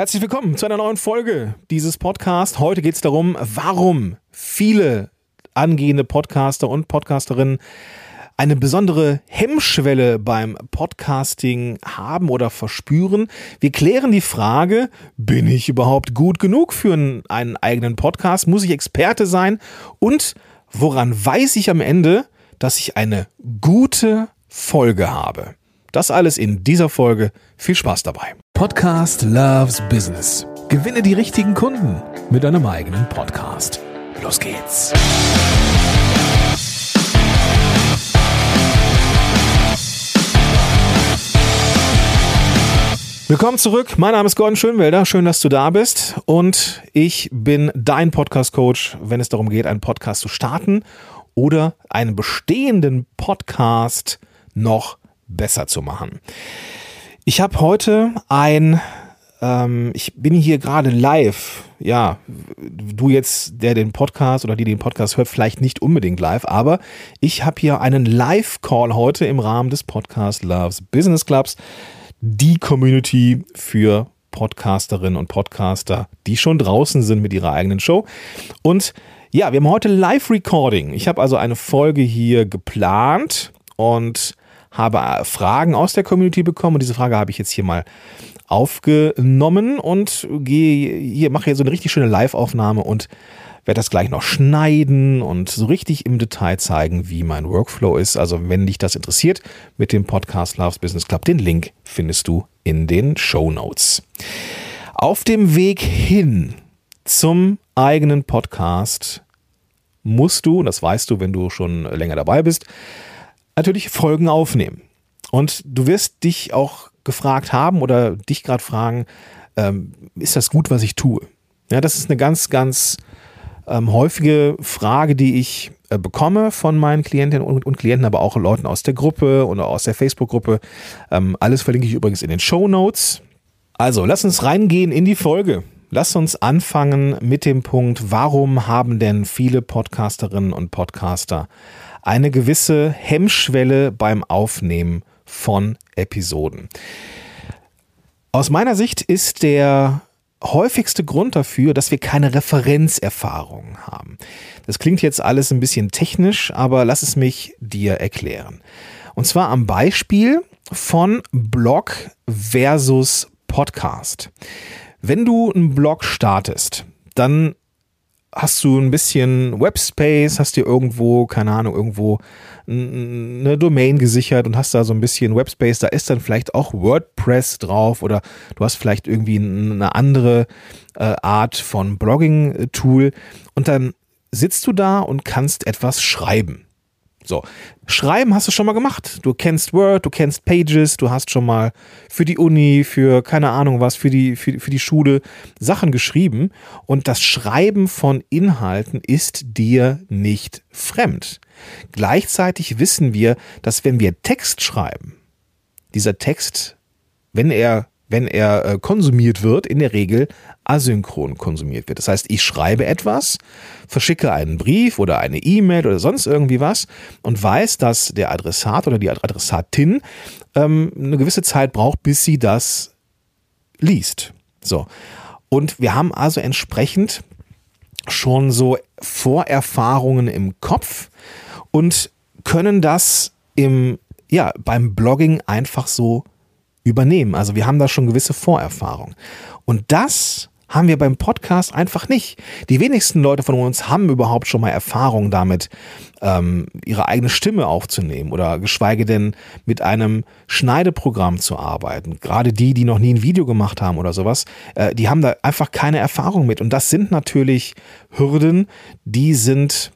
Herzlich willkommen zu einer neuen Folge dieses Podcasts. Heute geht es darum, warum viele angehende Podcaster und Podcasterinnen eine besondere Hemmschwelle beim Podcasting haben oder verspüren. Wir klären die Frage, bin ich überhaupt gut genug für einen, eigenen Podcast? Muss ich Experte sein? Und woran weiß ich am Ende, dass ich eine gute Folge habe? Das alles in dieser Folge. Viel Spaß dabei. Podcast Loves Business. Gewinne die richtigen Kunden mit deinem eigenen Podcast. Los geht's. Willkommen zurück. Mein Name ist Gordon Schönwelder. Schön, dass du da bist. Und ich bin dein Podcast-Coach, wenn es darum geht, einen Podcast zu starten oder einen bestehenden Podcast noch besser zu machen. Ich habe heute ein, ähm, ich bin hier gerade live. Ja, du jetzt, der den Podcast oder die den Podcast hört, vielleicht nicht unbedingt live, aber ich habe hier einen Live-Call heute im Rahmen des Podcast Loves Business Clubs die Community für Podcasterinnen und Podcaster, die schon draußen sind mit ihrer eigenen Show. Und ja, wir haben heute Live-Recording. Ich habe also eine Folge hier geplant und habe Fragen aus der Community bekommen und diese Frage habe ich jetzt hier mal aufgenommen und gehe hier mache hier so eine richtig schöne Live-Aufnahme und werde das gleich noch schneiden und so richtig im Detail zeigen, wie mein Workflow ist. Also wenn dich das interessiert mit dem Podcast Loves Business Club, den Link findest du in den Show Notes. Auf dem Weg hin zum eigenen Podcast musst du, und das weißt du, wenn du schon länger dabei bist, natürlich Folgen aufnehmen. Und du wirst dich auch gefragt haben oder dich gerade fragen, ähm, ist das gut, was ich tue? Ja, das ist eine ganz, ganz ähm, häufige Frage, die ich äh, bekomme von meinen Klientinnen und, und, Klienten, aber auch Leuten aus der Gruppe oder aus der Facebook-Gruppe. Ähm, alles verlinke ich übrigens in den Show Notes. Also, lass uns reingehen in die Folge. Lass uns anfangen mit dem Punkt, warum haben denn viele Podcasterinnen und Podcaster eine gewisse Hemmschwelle beim Aufnehmen von Episoden? Aus meiner Sicht ist der häufigste Grund dafür, dass wir keine Referenzerfahrung haben. Das klingt jetzt alles ein bisschen technisch, aber lass es mich dir erklären. Und zwar am Beispiel von Blog versus Podcast. Wenn du einen Blog startest, dann hast du ein bisschen Webspace, hast dir irgendwo, keine Ahnung, irgendwo eine Domain gesichert und hast da so ein bisschen Webspace, da ist dann vielleicht auch WordPress drauf oder du hast vielleicht irgendwie eine andere äh, Art von Blogging-Tool und dann sitzt du da und kannst etwas schreiben. So, schreiben hast du schon mal gemacht. Du kennst Word, du kennst Pages, du hast schon mal für die Uni, für keine Ahnung was, für die, für, für die Schule Sachen geschrieben. Und das Schreiben von Inhalten ist dir nicht fremd. Gleichzeitig wissen wir, dass wenn wir Text schreiben, dieser Text, wenn er wenn er äh, konsumiert wird, in der Regel asynchron konsumiert wird. Das heißt, ich schreibe etwas, verschicke einen Brief oder eine E-Mail oder sonst irgendwie was und weiß, dass der Adressat oder die Adressatin ähm, eine gewisse Zeit braucht, bis sie das liest. So. Und wir haben also entsprechend schon so Vorerfahrungen im Kopf und können das im, ja, beim Blogging einfach so übernehmen. Also wir haben da schon gewisse Vorerfahrung. Und das haben wir beim Podcast einfach nicht. Die wenigsten Leute von uns haben überhaupt schon mal Erfahrung damit, ähm, ihre eigene Stimme aufzunehmen oder geschweige denn mit einem Schneideprogramm zu arbeiten. Gerade die, die noch nie ein Video gemacht haben oder sowas, äh, die haben da einfach keine Erfahrung mit. Und das sind natürlich Hürden, die sind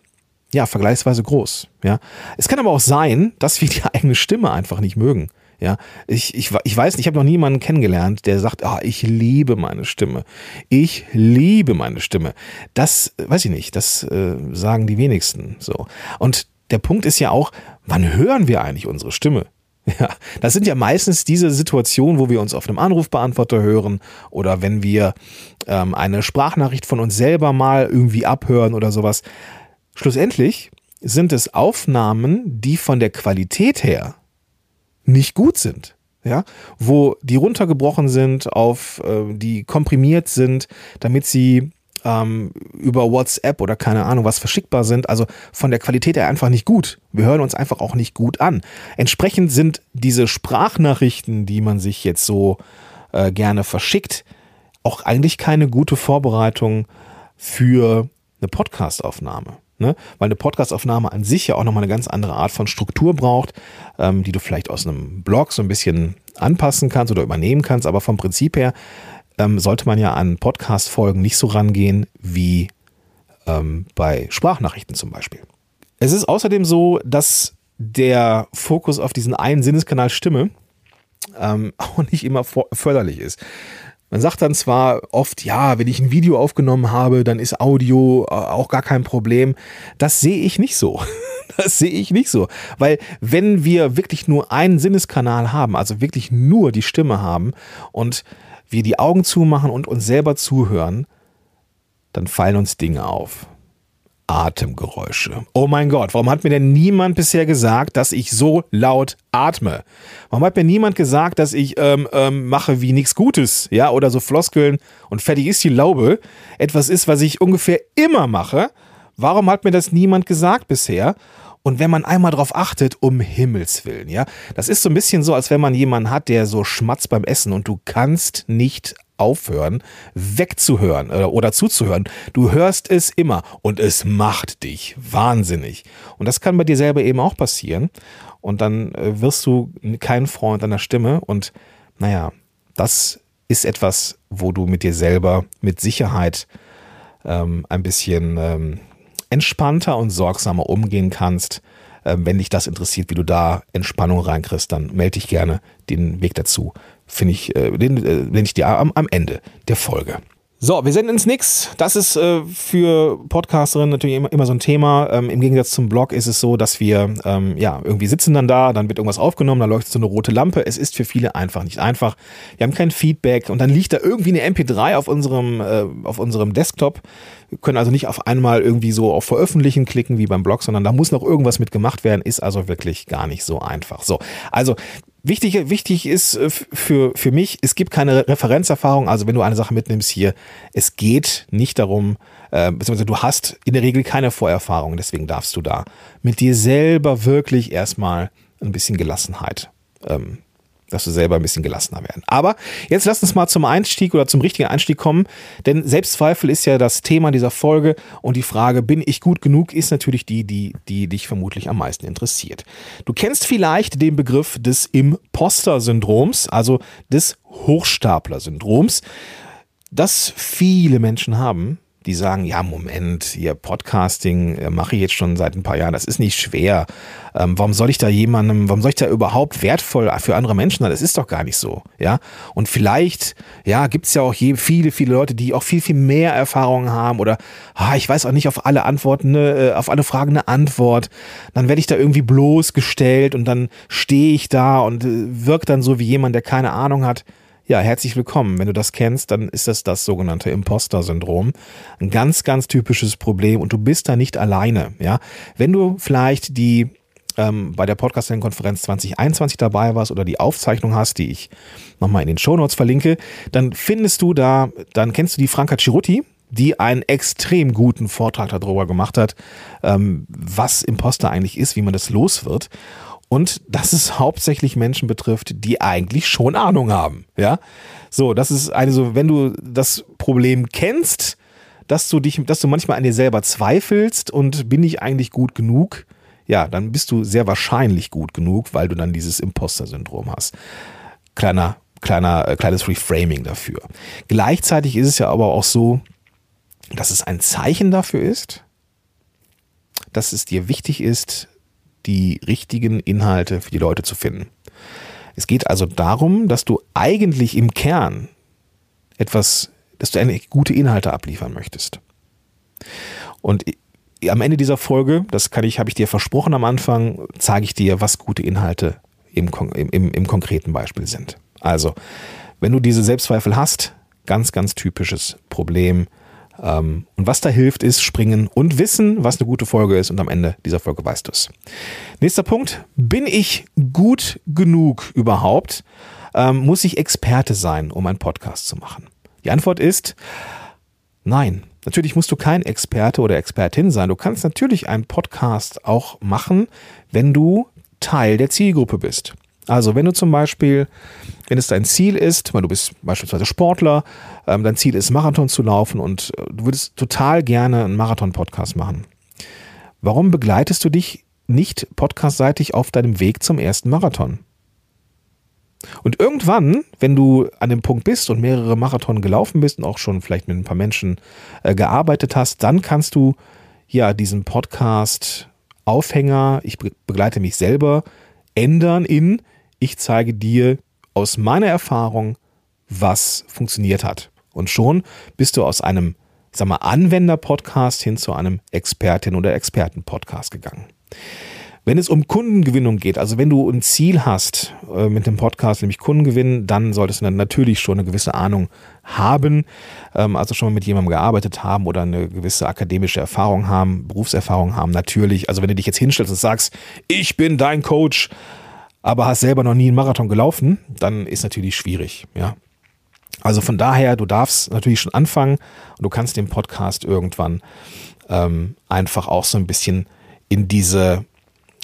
ja vergleichsweise groß. Ja, es kann aber auch sein, dass wir die eigene Stimme einfach nicht mögen. Ja, ich, ich, ich weiß ich habe noch niemanden kennengelernt, der sagt, ah, ich liebe meine Stimme. Ich liebe meine Stimme. Das weiß ich nicht, das äh, sagen die wenigsten so. Und der Punkt ist ja auch, wann hören wir eigentlich unsere Stimme? Ja, das sind ja meistens diese Situationen, wo wir uns auf einem Anrufbeantworter hören oder wenn wir ähm, eine Sprachnachricht von uns selber mal irgendwie abhören oder sowas. Schlussendlich sind es Aufnahmen, die von der Qualität her nicht gut sind. ja, wo die runtergebrochen sind, auf äh, die komprimiert sind, damit sie ähm, über WhatsApp oder keine Ahnung was verschickbar sind. Also von der Qualität her einfach nicht gut. Wir hören uns einfach auch nicht gut an. Entsprechend sind diese Sprachnachrichten, die man sich jetzt so äh, gerne verschickt, auch eigentlich keine gute Vorbereitung für eine Podcastaufnahme. Ne? Weil eine Podcastaufnahme an sich ja auch nochmal eine ganz andere Art von Struktur braucht, ähm, die du vielleicht aus einem Blog so ein bisschen anpassen kannst oder übernehmen kannst. Aber vom Prinzip her ähm, sollte man ja an Podcast-Folgen nicht so rangehen wie ähm, bei Sprachnachrichten zum Beispiel. Es ist außerdem so, dass der Fokus auf diesen einen Sinneskanal Stimme ähm, auch nicht immer förderlich ist. Man sagt dann zwar oft, ja, wenn ich ein Video aufgenommen habe, dann ist Audio äh, auch gar kein Problem. Das sehe ich nicht so. Das sehe ich nicht so. Weil wenn wir wirklich nur einen Sinneskanal haben, also wirklich nur die Stimme haben und wir die Augen zumachen und uns selber zuhören, dann fallen uns Dinge auf. Atemgeräusche. Oh mein Gott, warum hat mir denn niemand bisher gesagt, dass ich so laut atme? Warum hat mir niemand gesagt, dass ich ähm, ähm, mache wie nichts Gutes, ja, oder so Floskeln und fertig ist die Laube etwas ist, was ich ungefähr immer mache? Warum hat mir das niemand gesagt bisher? Und wenn man einmal drauf achtet, um Himmels Willen, ja, das ist so ein bisschen so, als wenn man jemanden hat, der so schmatzt beim Essen und du kannst nicht aufhören, wegzuhören oder, äh, oder zuzuhören. Du hörst es immer und es macht dich wahnsinnig. Und das kann bei dir selber eben auch passieren. Und dann äh, wirst du kein Freund deiner Stimme. Und naja, das ist etwas, wo du mit dir selber mit Sicherheit ähm, ein bisschen ähm, entspannter und sorgsamer umgehen kannst. Ähm, wenn dich das interessiert, wie du da Entspannung reinkriegst, dann melde dich gerne. Den Weg dazu finde ich, äh, den äh, nenne ich dir am, am Ende der Folge. So, wir senden ins Nix. Das ist äh, für Podcasterinnen natürlich immer, immer so ein Thema. Ähm, Im Gegensatz zum Blog ist es so, dass wir ähm, ja irgendwie sitzen dann da, dann wird irgendwas aufgenommen, da leuchtet so eine rote Lampe. Es ist für viele einfach nicht einfach. Wir haben kein Feedback und dann liegt da irgendwie eine MP3 auf unserem, äh, auf unserem Desktop. Wir können also nicht auf einmal irgendwie so auf Veröffentlichen klicken wie beim Blog, sondern da muss noch irgendwas mit gemacht werden. Ist also wirklich gar nicht so einfach. So, also Wichtig, wichtig ist äh, für, für mich, es gibt keine Referenzerfahrung. Also wenn du eine Sache mitnimmst hier, es geht nicht darum, äh, beziehungsweise du hast in der Regel keine Vorerfahrung. Deswegen darfst du da mit dir selber wirklich erstmal ein bisschen Gelassenheit ähm, dass wir selber ein bisschen gelassener werden. Aber jetzt lass uns mal zum Einstieg oder zum richtigen Einstieg kommen, denn Selbstzweifel ist ja das Thema dieser Folge und die Frage, bin ich gut genug, ist natürlich die, die, die dich vermutlich am meisten interessiert. Du kennst vielleicht den Begriff des Imposter-Syndroms, also des Hochstapler-Syndroms, das viele Menschen haben die sagen, ja, Moment, hier Podcasting äh, mache ich jetzt schon seit ein paar Jahren, das ist nicht schwer. Ähm, warum soll ich da jemandem, warum soll ich da überhaupt wertvoll für andere Menschen sein? Das ist doch gar nicht so, ja. Und vielleicht, ja, gibt es ja auch je, viele, viele Leute, die auch viel, viel mehr Erfahrungen haben oder ah, ich weiß auch nicht auf alle Antworten, ne, auf alle Fragen eine Antwort. Dann werde ich da irgendwie bloßgestellt und dann stehe ich da und äh, wirkt dann so wie jemand, der keine Ahnung hat. Ja, herzlich willkommen. Wenn du das kennst, dann ist das das sogenannte Imposter-Syndrom. Ein ganz, ganz typisches Problem und du bist da nicht alleine. Ja, wenn du vielleicht die ähm, bei der Podcasting-Konferenz 2021 dabei warst oder die Aufzeichnung hast, die ich nochmal in den Shownotes verlinke, dann findest du da, dann kennst du die Franka Ciruti, die einen extrem guten Vortrag darüber gemacht hat, ähm, was Imposter eigentlich ist, wie man das los wird und dass es hauptsächlich Menschen betrifft, die eigentlich schon Ahnung haben. Ja, so, das ist eine so, wenn du das Problem kennst, dass du dich, dass du manchmal an dir selber zweifelst und bin ich eigentlich gut genug? Ja, dann bist du sehr wahrscheinlich gut genug, weil du dann dieses Imposter-Syndrom hast. Kleiner, kleiner, äh, kleines Reframing dafür. Gleichzeitig ist es ja aber auch so, dass es ein Zeichen dafür ist, dass es dir wichtig ist, die richtigen Inhalte für die Leute zu finden. Es geht also darum, dass du eigentlich im Kern etwas, dass du eine gute Inhalte abliefern möchtest. Und am Ende dieser Folge, das kann ich, habe ich dir versprochen am Anfang, zeige ich dir, was gute Inhalte im, im, im konkreten Beispiel sind. Also, wenn du diese Selbstzweifel hast, ganz, ganz typisches Problem, und was da hilft, ist springen und wissen, was eine gute Folge ist. Und am Ende dieser Folge weißt du es. Nächster Punkt. Bin ich gut genug überhaupt? Ähm, muss ich Experte sein, um einen Podcast zu machen? Die Antwort ist nein. Natürlich musst du kein Experte oder Expertin sein. Du kannst natürlich einen Podcast auch machen, wenn du Teil der Zielgruppe bist. Also wenn du zum Beispiel, wenn es dein Ziel ist, weil du bist beispielsweise Sportler, ähm, dein Ziel ist Marathon zu laufen und äh, du würdest total gerne einen Marathon-Podcast machen. Warum begleitest du dich nicht podcastseitig auf deinem Weg zum ersten Marathon? Und irgendwann, wenn du an dem Punkt bist und mehrere Marathon gelaufen bist und auch schon vielleicht mit ein paar Menschen äh, gearbeitet hast, dann kannst du ja diesen Podcast Aufhänger, ich begleite mich selber, ändern in ich zeige dir aus meiner Erfahrung, was funktioniert hat. Und schon bist du aus einem, sag mal, Anwender-Podcast hin zu einem Expertin- oder Experten-Podcast gegangen. Wenn es um Kundengewinnung geht, also wenn du ein Ziel hast äh, mit dem Podcast, nämlich Kundengewinnen, dann solltest du dann natürlich schon eine gewisse Ahnung haben, ähm, also schon mal mit jemandem gearbeitet haben oder eine gewisse akademische Erfahrung haben, Berufserfahrung haben, natürlich. Also wenn du dich jetzt hinstellst und sagst, ich bin dein Coach, aber hast selber noch nie einen Marathon gelaufen, dann ist natürlich schwierig, ja. Also von daher, du darfst natürlich schon anfangen und du kannst den Podcast irgendwann ähm, einfach auch so ein bisschen in diese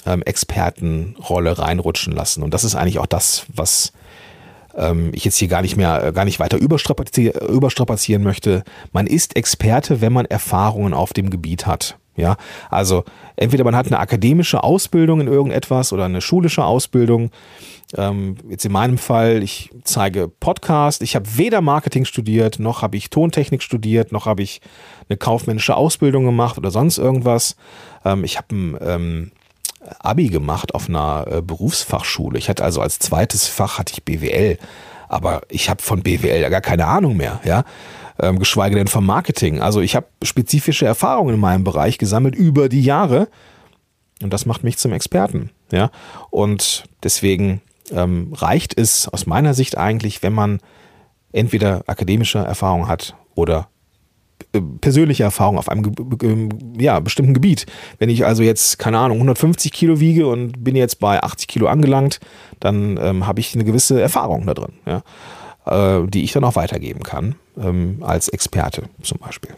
ähm, Expertenrolle reinrutschen lassen. Und das ist eigentlich auch das, was ähm, ich jetzt hier gar nicht mehr, äh, gar nicht weiter überstrapazieren, überstrapazieren möchte. Man ist Experte, wenn man Erfahrungen auf dem Gebiet hat. Ja, also entweder man hat eine akademische Ausbildung in irgendetwas oder eine schulische Ausbildung. Ähm, jetzt in meinem Fall, ich zeige Podcast. Ich habe weder Marketing studiert, noch habe ich Tontechnik studiert, noch habe ich eine kaufmännische Ausbildung gemacht oder sonst irgendwas. Ähm, ich habe ein ähm, Abi gemacht auf einer äh, Berufsfachschule. Ich hatte also als zweites Fach hatte ich BWL, aber ich habe von BWL ja gar keine Ahnung mehr, ja ähm, geschweige denn vom Marketing. Also ich habe spezifische Erfahrungen in meinem Bereich gesammelt über die Jahre und das macht mich zum Experten. Ja, und deswegen ähm, reicht es aus meiner Sicht eigentlich, wenn man entweder akademische Erfahrung hat oder äh, persönliche Erfahrung auf einem ja, bestimmten Gebiet. Wenn ich also jetzt, keine Ahnung, 150 Kilo wiege und bin jetzt bei 80 Kilo angelangt, dann ähm, habe ich eine gewisse Erfahrung da drin. Ja äh, die ich dann auch weitergeben kann, ähm, als Experte zum Beispiel.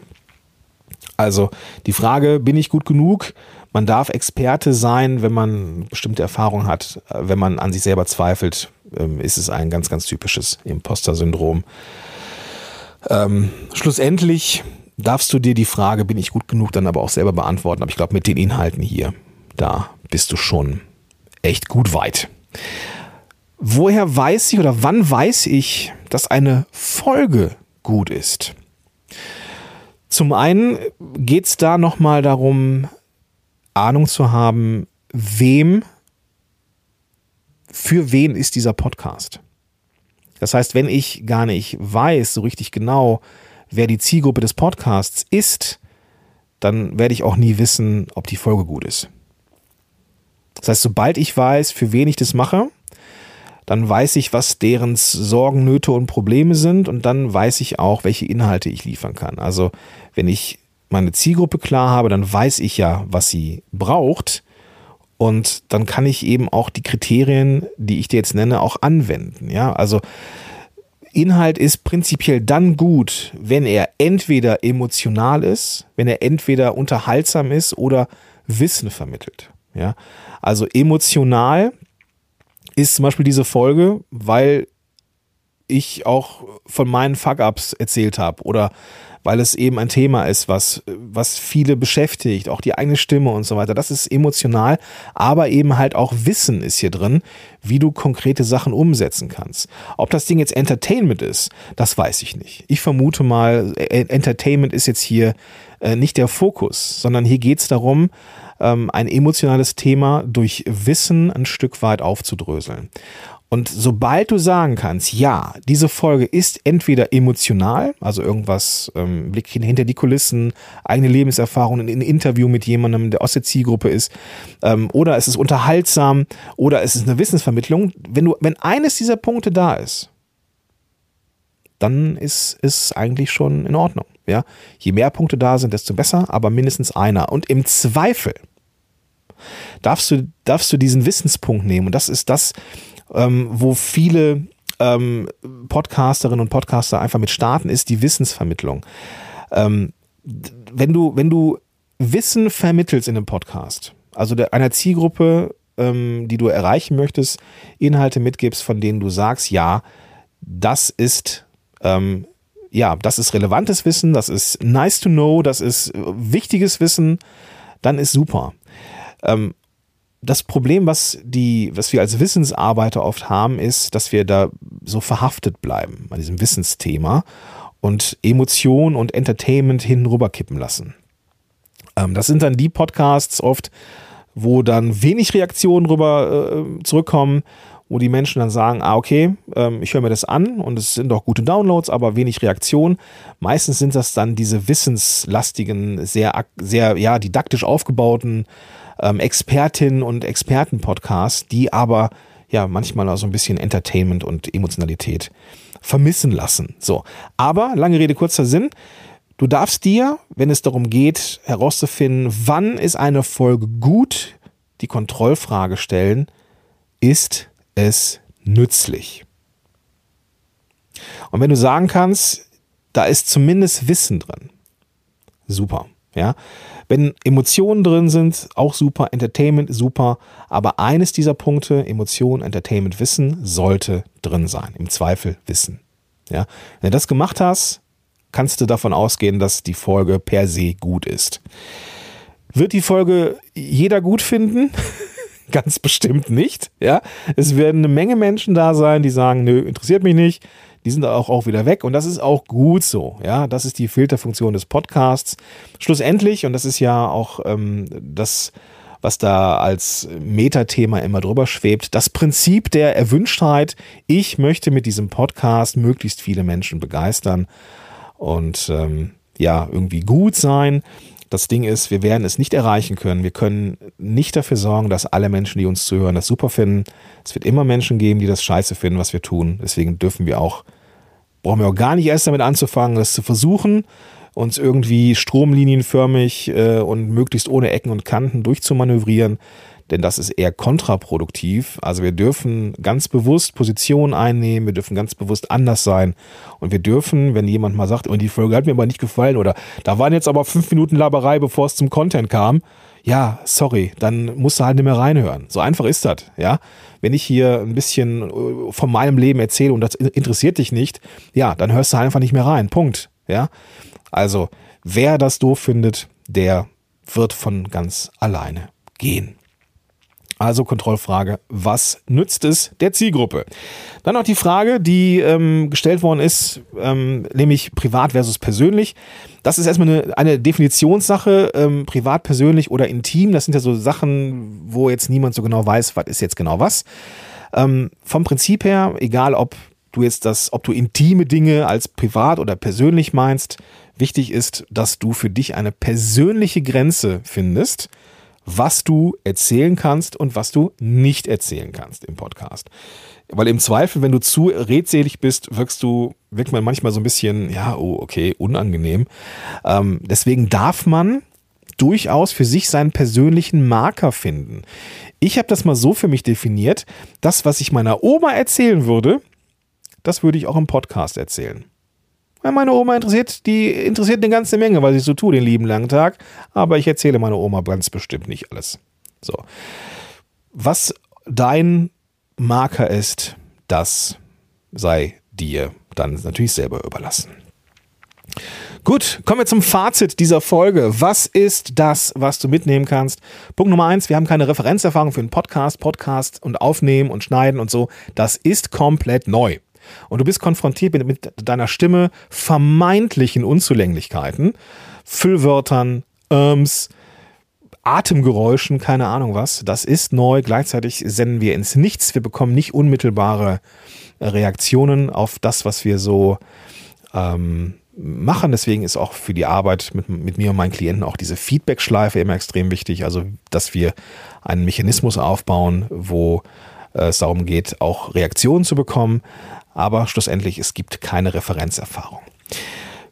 Also die Frage, bin ich gut genug? Man darf Experte sein, wenn man bestimmte Erfahrungen hat. Wenn man an sich selber zweifelt, ähm, ist es ein ganz, ganz typisches Imposter-Syndrom. Ähm, schlussendlich darfst du dir die Frage, bin ich gut genug, dann aber auch selber beantworten. Aber ich glaube, mit den Inhalten hier, da bist du schon echt gut weit. Woher weiß ich oder wann weiß ich, dass eine Folge gut ist? Zum einen geht es da nochmal darum, Ahnung zu haben, wem, für wen ist dieser Podcast. Das heißt, wenn ich gar nicht weiß so richtig genau, wer die Zielgruppe des Podcasts ist, dann werde ich auch nie wissen, ob die Folge gut ist. Das heißt, sobald ich weiß, für wen ich das mache, dann weiß ich, was deren Sorgen, Nöte und Probleme sind und dann weiß ich auch, welche Inhalte ich liefern kann. Also wenn ich meine Zielgruppe klar habe, dann weiß ich ja, was sie braucht und dann kann ich eben auch die Kriterien, die ich dir jetzt nenne, auch anwenden. Ja, also Inhalt ist prinzipiell dann gut, wenn er entweder emotional ist, wenn er entweder unterhaltsam ist oder Wissen vermittelt. Ja, also emotional ist zum Beispiel diese Folge, weil ich auch von meinen Fuck-Ups erzählt habe oder weil es eben ein Thema ist, was, was viele beschäftigt, auch die eigene Stimme und so weiter. Das ist emotional, aber eben halt auch Wissen ist hier drin, wie du konkrete Sachen umsetzen kannst. Ob das Ding jetzt Entertainment ist, das weiß ich nicht. Ich vermute mal, Entertainment ist jetzt hier äh, nicht der Fokus, sondern hier geht es darum, ähm, ein emotionales Thema durch Wissen ein Stück weit aufzudröseln. Und sobald du sagen kannst, ja, diese Folge ist entweder emotional, also irgendwas, ähm, Blick hinter die Kulissen, eigene Lebenserfahrung, ein Interview mit jemandem, der aus der Zielgruppe ist, ähm, oder es ist unterhaltsam, oder es ist eine Wissensvermittlung. Wenn du, wenn eines dieser Punkte da ist, dann ist es eigentlich schon in Ordnung. Ja? Je mehr Punkte da sind, desto besser, aber mindestens einer. Und im Zweifel darfst du, darfst du diesen Wissenspunkt nehmen. Und das ist das, ähm, wo viele ähm, Podcasterinnen und Podcaster einfach mit starten, ist die Wissensvermittlung. Ähm, wenn du, wenn du Wissen vermittelst in einem Podcast, also der, einer Zielgruppe, ähm, die du erreichen möchtest, Inhalte mitgibst, von denen du sagst, ja, das ist ähm, ja, das ist relevantes Wissen, das ist nice to know, das ist wichtiges Wissen, dann ist super. Ähm, das Problem, was die, was wir als Wissensarbeiter oft haben, ist, dass wir da so verhaftet bleiben bei diesem Wissensthema und Emotion und Entertainment hinüber kippen lassen. Ähm, das sind dann die Podcasts oft, wo dann wenig Reaktionen rüber äh, zurückkommen, wo die Menschen dann sagen, ah, okay, ähm, ich höre mir das an und es sind auch gute Downloads, aber wenig Reaktion. Meistens sind das dann diese wissenslastigen, sehr, sehr ja, didaktisch aufgebauten ähm, Expertinnen und Experten-Podcasts, die aber ja manchmal auch so ein bisschen Entertainment und Emotionalität vermissen lassen. So. Aber, lange Rede, kurzer Sinn. Du darfst dir, wenn es darum geht, herauszufinden, wann ist eine Folge gut, die Kontrollfrage stellen, ist es nützlich? Und wenn du sagen kannst, da ist zumindest Wissen drin, super, ja. Wenn Emotionen drin sind, auch super, Entertainment super, aber eines dieser Punkte, Emotionen, Entertainment, Wissen, sollte drin sein. Im Zweifel Wissen. Ja. Wenn du das gemacht hast, kannst du davon ausgehen, dass die Folge per se gut ist. Wird die Folge jeder gut finden? Ganz bestimmt nicht. Ja, es werden eine Menge Menschen da sein, die sagen, nö, interessiert mich nicht. Die sind auch, auch wieder weg und das ist auch gut so. Ja, das ist die Filterfunktion des Podcasts. Schlussendlich, und das ist ja auch ähm, das, was da als Metathema immer drüber schwebt, das Prinzip der Erwünschtheit. Ich möchte mit diesem Podcast möglichst viele Menschen begeistern und ähm, ja, irgendwie gut sein. Das Ding ist, wir werden es nicht erreichen können. Wir können nicht dafür sorgen, dass alle Menschen, die uns zuhören, das super finden. Es wird immer Menschen geben, die das scheiße finden, was wir tun. Deswegen dürfen wir auch, brauchen wir auch gar nicht erst damit anzufangen, das zu versuchen, uns irgendwie stromlinienförmig äh, und möglichst ohne Ecken und Kanten durchzumanövrieren denn das ist eher kontraproduktiv. Also wir dürfen ganz bewusst Positionen einnehmen, wir dürfen ganz bewusst anders sein und wir dürfen, wenn jemand mal sagt, oh, die Folge hat mir aber nicht gefallen oder da waren jetzt aber fünf Minuten Laberei, bevor es zum Content kam, ja, sorry, dann musst du halt nicht mehr reinhören. So einfach ist das, ja. Wenn ich hier ein bisschen äh, von meinem Leben erzähle und das interessiert dich nicht, ja, dann hörst du einfach nicht mehr rein. Punkt, ja. Also, wer das doof findet, der wird von ganz alleine gehen. Also Kontrollfrage, was nützt es der Zielgruppe? Dann noch die Frage, die ähm, gestellt worden ist, ähm, nämlich privat versus persönlich. Das ist erstmal eine, eine Definitionssache, ähm, privat, persönlich oder intim. Das sind ja so Sachen, wo jetzt niemand so genau weiß, was ist jetzt genau was. Ähm, vom Prinzip her, egal ob du jetzt das, ob du intime Dinge als privat oder persönlich meinst, wichtig ist, dass du für dich eine persönliche Grenze findest was du erzählen kannst und was du nicht erzählen kannst im Podcast. Weil im Zweifel, wenn du zu redselig bist, wirkst du, wirkt man manchmal so ein bisschen, ja, oh, okay, unangenehm. Ähm, deswegen darf man durchaus für sich seinen persönlichen Marker finden. Ich habe das mal so für mich definiert, das, was ich meiner Oma erzählen würde, das würde ich auch im Podcast erzählen. Meine Oma interessiert, die interessiert eine ganze Menge, was ich so tue den lieben langen Tag. Aber ich erzähle meiner Oma ganz bestimmt nicht alles. So. Was dein Marker ist, das sei dir dann natürlich selber überlassen. Gut, kommen wir zum Fazit dieser Folge. Was ist das, was du mitnehmen kannst? Punkt Nummer eins, wir haben keine Referenzerfahrung für einen Podcast, Podcast und Aufnehmen und Schneiden und so. Das ist komplett neu und du bist konfrontiert mit, mit deiner Stimme vermeintlichen Unzulänglichkeiten, Füllwörtern, Irms, Atemgeräuschen, keine Ahnung was. Das ist neu. Gleichzeitig senden wir ins Nichts. Wir bekommen nicht unmittelbare Reaktionen auf das, was wir so ähm, machen. Deswegen ist auch für die Arbeit mit, mit mir und meinen Klienten auch diese Feedback-Schleife immer extrem wichtig. Also, dass wir einen Mechanismus aufbauen, wo es darum geht, auch Reaktionen zu bekommen, aber schlussendlich es gibt keine Referenzerfahrung.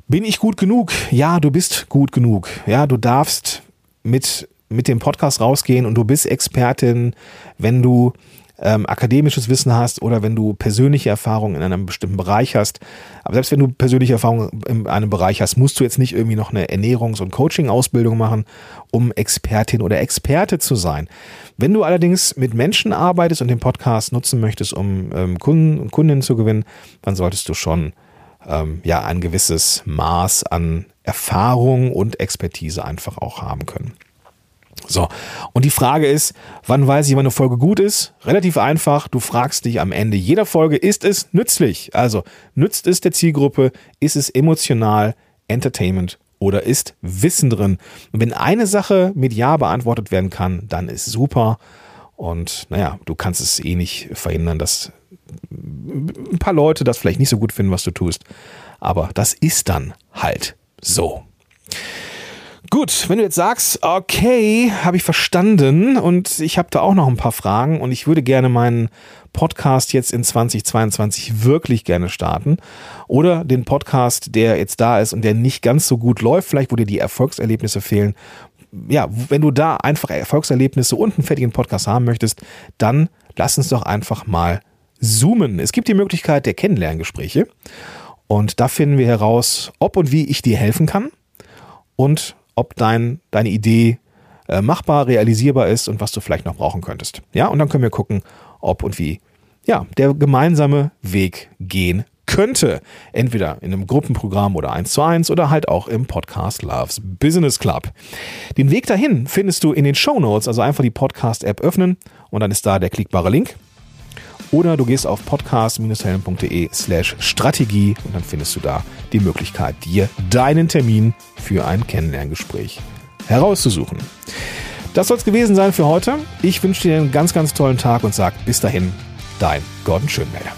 Bin ich gut genug? Ja, du bist gut genug. Ja, du darfst mit, mit dem Podcast rausgehen und du bist Expertin, wenn du ähm, akademisches Wissen hast oder wenn du persönliche Erfahrungen in einem bestimmten Bereich hast. Aber selbst wenn du persönliche Erfahrungen in einem Bereich hast, musst du jetzt nicht irgendwie noch eine Ernährungs- und Coaching-Ausbildung machen, um Expertin oder Experte zu sein. Wenn du allerdings mit Menschen arbeitest und den Podcast nutzen möchtest, um ähm, Kunden und Kundinnen zu gewinnen, dann solltest du schon ähm, ja ein gewisses Maß an Erfahrung und Expertise einfach auch haben können. So, und die Frage ist, wann weiß ich, wann eine Folge gut ist? Relativ einfach, du fragst dich am Ende jeder Folge, ist es nützlich? Also, nützt es der Zielgruppe? Ist es emotional, Entertainment oder ist Wissen drin? Und wenn eine Sache mit Ja beantwortet werden kann, dann ist super. Und naja, du kannst es eh nicht verhindern, dass ein paar Leute das vielleicht nicht so gut finden, was du tust. Aber das ist dann halt so. Gut, wenn du jetzt sagst, okay, habe ich verstanden und ich habe da auch noch ein paar Fragen und ich würde gerne meinen Podcast jetzt in 2022 wirklich gerne starten oder den Podcast, der jetzt da ist und der nicht ganz so gut läuft, vielleicht wo dir die Erfolgserlebnisse fehlen. Ja, wenn du da einfach Erfolgserlebnisse und einen fertigen Podcast haben möchtest, dann lass uns doch einfach mal zoomen. Es gibt die Möglichkeit der Kennenlerngespräche und da finden wir heraus, ob und wie ich dir helfen kann und ob dein, deine Idee äh, machbar, realisierbar ist und was du vielleicht noch brauchen könntest. Ja, und dann können wir gucken, ob und wie ja, der gemeinsame Weg gehen könnte. Entweder in einem Gruppenprogramm oder eins zu eins oder halt auch im Podcast Loves Business Club. Den Weg dahin findest du in den Show Notes, also einfach die Podcast-App öffnen und dann ist da der klickbare Link. Oder du gehst auf podcast-helden.de slash Strategie und dann findest du da die Möglichkeit, dir deinen Termin für ein Kennenlerngespräch herauszusuchen. Das soll es gewesen sein für heute. Ich wünsche dir einen ganz, ganz tollen Tag und sag bis dahin, dein Gordon Schönmelder.